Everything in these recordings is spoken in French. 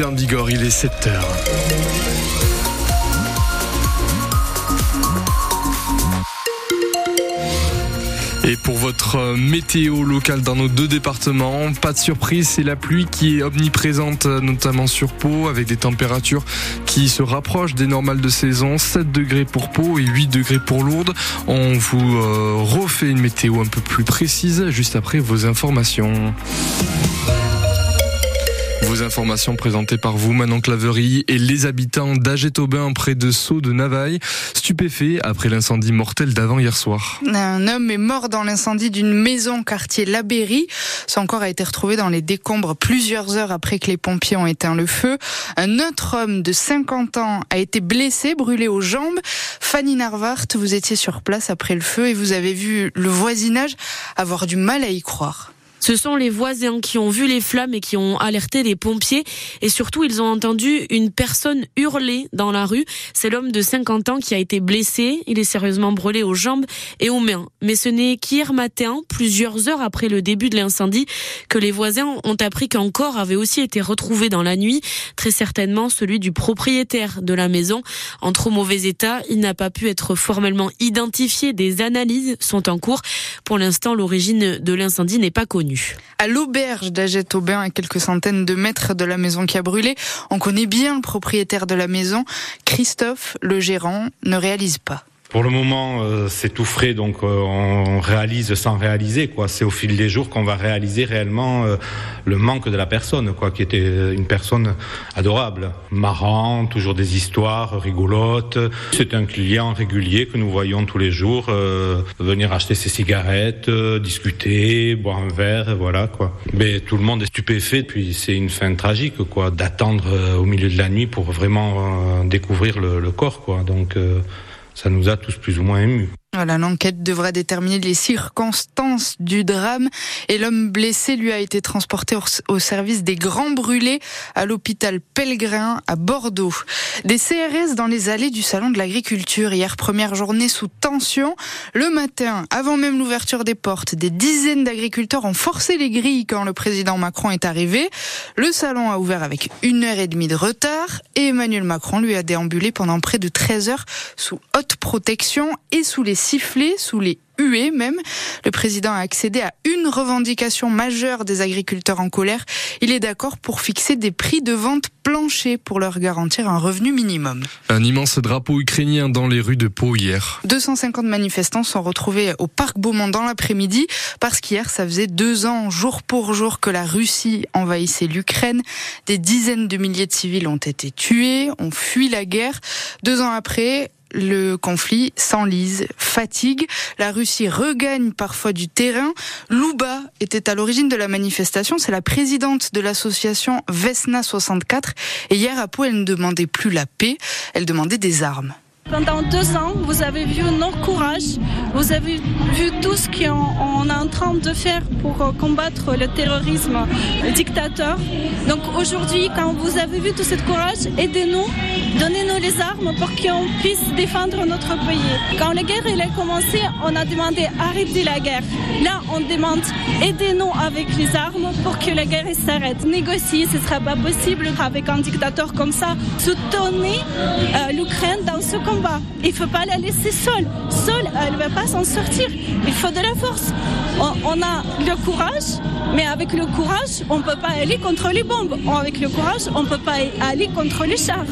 Il est 7h. Et pour votre météo locale dans nos deux départements, pas de surprise, c'est la pluie qui est omniprésente, notamment sur Pau, avec des températures qui se rapprochent des normales de saison. 7 degrés pour Pau et 8 degrés pour Lourdes. On vous euh, refait une météo un peu plus précise juste après vos informations. Vos informations présentées par vous, Manon Claverie, et les habitants d'Agétobin près de Sceaux de Navaille, stupéfaits après l'incendie mortel d'avant hier soir. Un homme est mort dans l'incendie d'une maison quartier Labéry. Son corps a été retrouvé dans les décombres plusieurs heures après que les pompiers ont éteint le feu. Un autre homme de 50 ans a été blessé, brûlé aux jambes. Fanny Narvart, vous étiez sur place après le feu et vous avez vu le voisinage avoir du mal à y croire. Ce sont les voisins qui ont vu les flammes et qui ont alerté les pompiers. Et surtout, ils ont entendu une personne hurler dans la rue. C'est l'homme de 50 ans qui a été blessé. Il est sérieusement brûlé aux jambes et aux mains. Mais ce n'est qu'hier matin, plusieurs heures après le début de l'incendie, que les voisins ont appris qu'un corps avait aussi été retrouvé dans la nuit. Très certainement celui du propriétaire de la maison. En trop mauvais état, il n'a pas pu être formellement identifié. Des analyses sont en cours. Pour l'instant, l'origine de l'incendie n'est pas connue. À l'auberge d'Agette-Aubin, à quelques centaines de mètres de la maison qui a brûlé, on connaît bien le propriétaire de la maison. Christophe, le gérant, ne réalise pas. Pour le moment, euh, c'est tout frais, donc euh, on réalise sans réaliser. Quoi, c'est au fil des jours qu'on va réaliser réellement euh, le manque de la personne, quoi, qui était une personne adorable, marrant, toujours des histoires rigolotes. C'est un client régulier que nous voyons tous les jours venir acheter ses cigarettes, discuter, boire un verre, voilà quoi. Mais tout le monde est stupéfait, puis c'est une fin tragique, quoi, d'attendre au milieu de la nuit pour vraiment découvrir le, le corps, quoi. Donc ça nous a tous plus ou moins émus. Voilà, l'enquête devra déterminer les circonstances du drame et l'homme blessé lui a été transporté au service des grands brûlés à l'hôpital Pellegrin à Bordeaux. Des CRS dans les allées du salon de l'agriculture hier première journée sous tension. Le matin, avant même l'ouverture des portes, des dizaines d'agriculteurs ont forcé les grilles quand le président Macron est arrivé. Le salon a ouvert avec une heure et demie de retard et Emmanuel Macron lui a déambulé pendant près de 13 heures sous haute protection et sous les sifflé sous les huées même. Le président a accédé à une revendication majeure des agriculteurs en colère. Il est d'accord pour fixer des prix de vente planchers pour leur garantir un revenu minimum. Un immense drapeau ukrainien dans les rues de Pau hier. 250 manifestants sont retrouvés au parc Beaumont dans l'après-midi parce qu'hier, ça faisait deux ans, jour pour jour, que la Russie envahissait l'Ukraine. Des dizaines de milliers de civils ont été tués, ont fui la guerre. Deux ans après, le conflit s'enlise, fatigue. La Russie regagne parfois du terrain. Louba était à l'origine de la manifestation. C'est la présidente de l'association Vesna 64. Et hier à Pau, elle ne demandait plus la paix, elle demandait des armes. Pendant deux ans, vous avez vu notre courage, vous avez vu tout ce qu'on est en train de faire pour combattre le terrorisme dictateur. Donc aujourd'hui, quand vous avez vu tout ce courage, aidez-nous, donnez-nous les armes pour qu'on puisse défendre notre pays. Quand la guerre a commencé, on a demandé arrêtez la guerre. Là, on demande aidez-nous avec les armes pour que la guerre s'arrête. Négocier, ce ne sera pas possible avec un dictateur comme ça. Soutenez euh, l'Ukraine dans ce combat il ne faut pas la laisser seule. Seule, elle ne va pas s'en sortir. Il faut de la force. On, a le courage, mais avec le courage, on ne peut pas aller contre les bombes. Avec le courage, on ne peut pas aller contre les chars.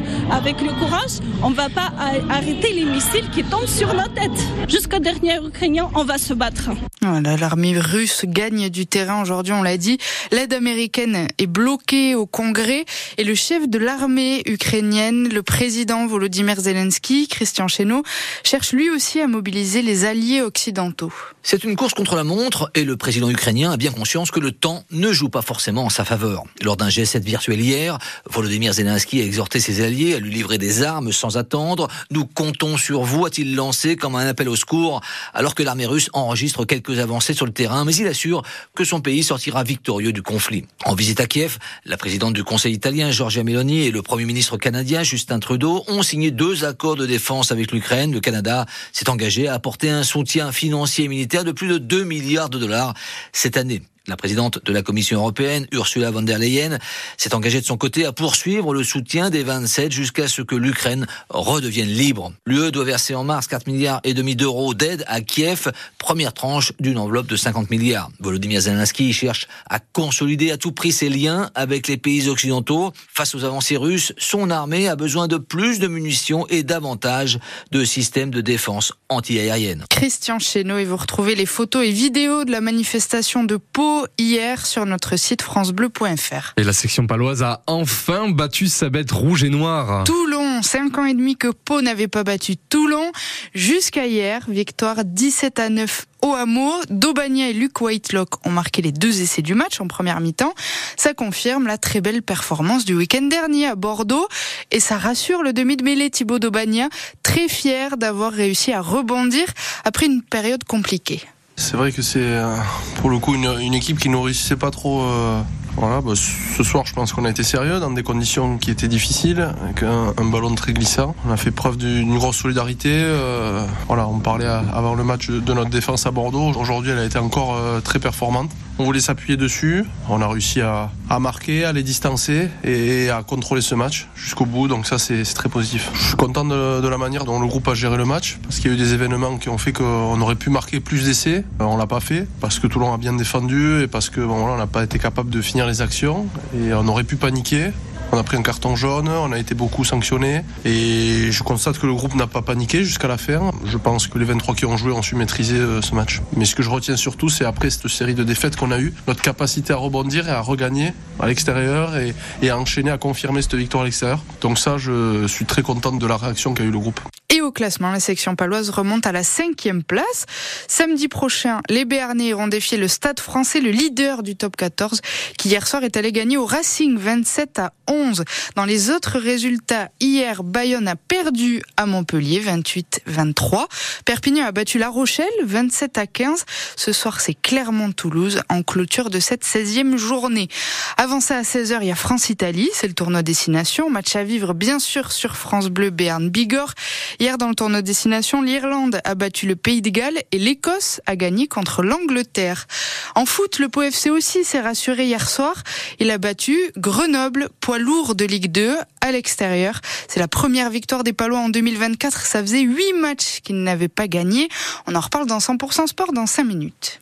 Le courage, on ne va pas arrêter les missiles qui tombent sur nos têtes. Jusqu'au dernier Ukrainien, on va se battre. Voilà, l'armée russe gagne du terrain aujourd'hui, on l'a dit. L'aide américaine est bloquée au Congrès et le chef de l'armée ukrainienne, le président Volodymyr Zelensky, Christian Chesneau, cherche lui aussi à mobiliser les alliés occidentaux. C'est une course contre la montre et le président ukrainien a bien conscience que le temps ne joue pas forcément en sa faveur. Lors d'un G7 virtuel hier, Volodymyr Zelensky a exhorté ses alliés à lui livrer des armes sans attendre. Nous comptons sur vous, a-t-il lancé comme un appel au secours, alors que l'armée russe enregistre quelques avancées sur le terrain, mais il assure que son pays sortira victorieux du conflit. En visite à Kiev, la présidente du Conseil italien, Giorgia Meloni, et le premier ministre canadien, Justin Trudeau, ont signé deux accords de défense avec l'Ukraine. Le Canada s'est engagé à apporter un soutien financier et militaire de plus de 2 milliards de dollars cette année. La présidente de la Commission européenne, Ursula von der Leyen, s'est engagée de son côté à poursuivre le soutien des 27 jusqu'à ce que l'Ukraine redevienne libre. L'UE doit verser en mars 4 milliards et demi d'euros d'aide à Kiev, première tranche d'une enveloppe de 50 milliards. Volodymyr Zelensky cherche à consolider à tout prix ses liens avec les pays occidentaux. Face aux avancées russes, son armée a besoin de plus de munitions et davantage de systèmes de défense anti-aérienne. Christian Chesneau et vous retrouvez les photos et vidéos de la manifestation de Pau hier sur notre site francebleu.fr. Et la section paloise a enfin battu sa bête rouge et noire. Toulon, 5 ans et demi que Pau n'avait pas battu Toulon. Jusqu'à hier, victoire 17 à 9 au hameau. Daubagna et Luc Whitelock ont marqué les deux essais du match en première mi-temps. Ça confirme la très belle performance du week-end dernier à Bordeaux. Et ça rassure le demi de mêlée Thibaut Daubagna, très fier d'avoir réussi à rebondir après une période compliquée. C'est vrai que c'est euh, pour le coup une, équipe qui ne réussissait pas trop. Euh, voilà, bah, ce soir, je pense qu'on a été sérieux dans des conditions qui étaient difficiles, avec un, ballon très glissant. On a fait preuve d'une grosse solidarité. Euh, voilà, on parlait avant le match de notre défense à Bordeaux. Aujourd'hui, elle a été encore très performante. On voulait s'appuyer dessus. On a réussi à, marquer, à les distancer et à contrôler ce match jusqu'au bout. Donc ça, c'est très positif. Je suis content de, la manière dont le groupe a géré le match parce qu'il y a eu des événements qui ont fait qu'on aurait pu marquer plus d'essais. Euh, On l'a pas fait parce que Toulon a bien défendu et parce que voilà, on n'a pas été capable de finir les actions et on aurait pu paniquer. On a pris un carton jaune, on a été beaucoup sanctionné et je constate que le groupe n'a pas paniqué jusqu'à la fin. Je pense que les 23 qui ont joué ont su maîtriser euh, ce match. Mais ce que je retiens surtout, c'est après cette série de défaites qu'on a eue, notre capacité à rebondir et à regagner à l'extérieur et, et à enchaîner, à confirmer cette victoire à l'extérieur. Donc ça, je suis très contente de la réaction qu'a eu le groupe. Au classement, la section paloise remonte à la cinquième place. Samedi prochain, les Béarnais iront défier le Stade français, le leader du top 14, qui hier soir est allé gagner au Racing 27 à 11. Dans les autres résultats, hier, Bayonne a perdu à Montpellier 28-23. Perpignan a battu La Rochelle 27 à 15. Ce soir, c'est Clermont-Toulouse en clôture de cette 16e journée. Avant ça, à 16h, il y a France-Italie. C'est le tournoi destination. Match à vivre, bien sûr, sur France Bleu, Béarn, Bigorre. Hier, dans le tournoi destination, l'Irlande a battu le Pays de Galles et l'Écosse a gagné contre l'Angleterre. En foot, le Pau aussi s'est rassuré hier soir. Il a battu Grenoble, poids lourd de Ligue 2, à l'extérieur. C'est la première victoire des Palois en 2024. Ça faisait huit matchs qu'ils n'avaient pas gagné. On en reparle dans 100% Sport dans 5 minutes.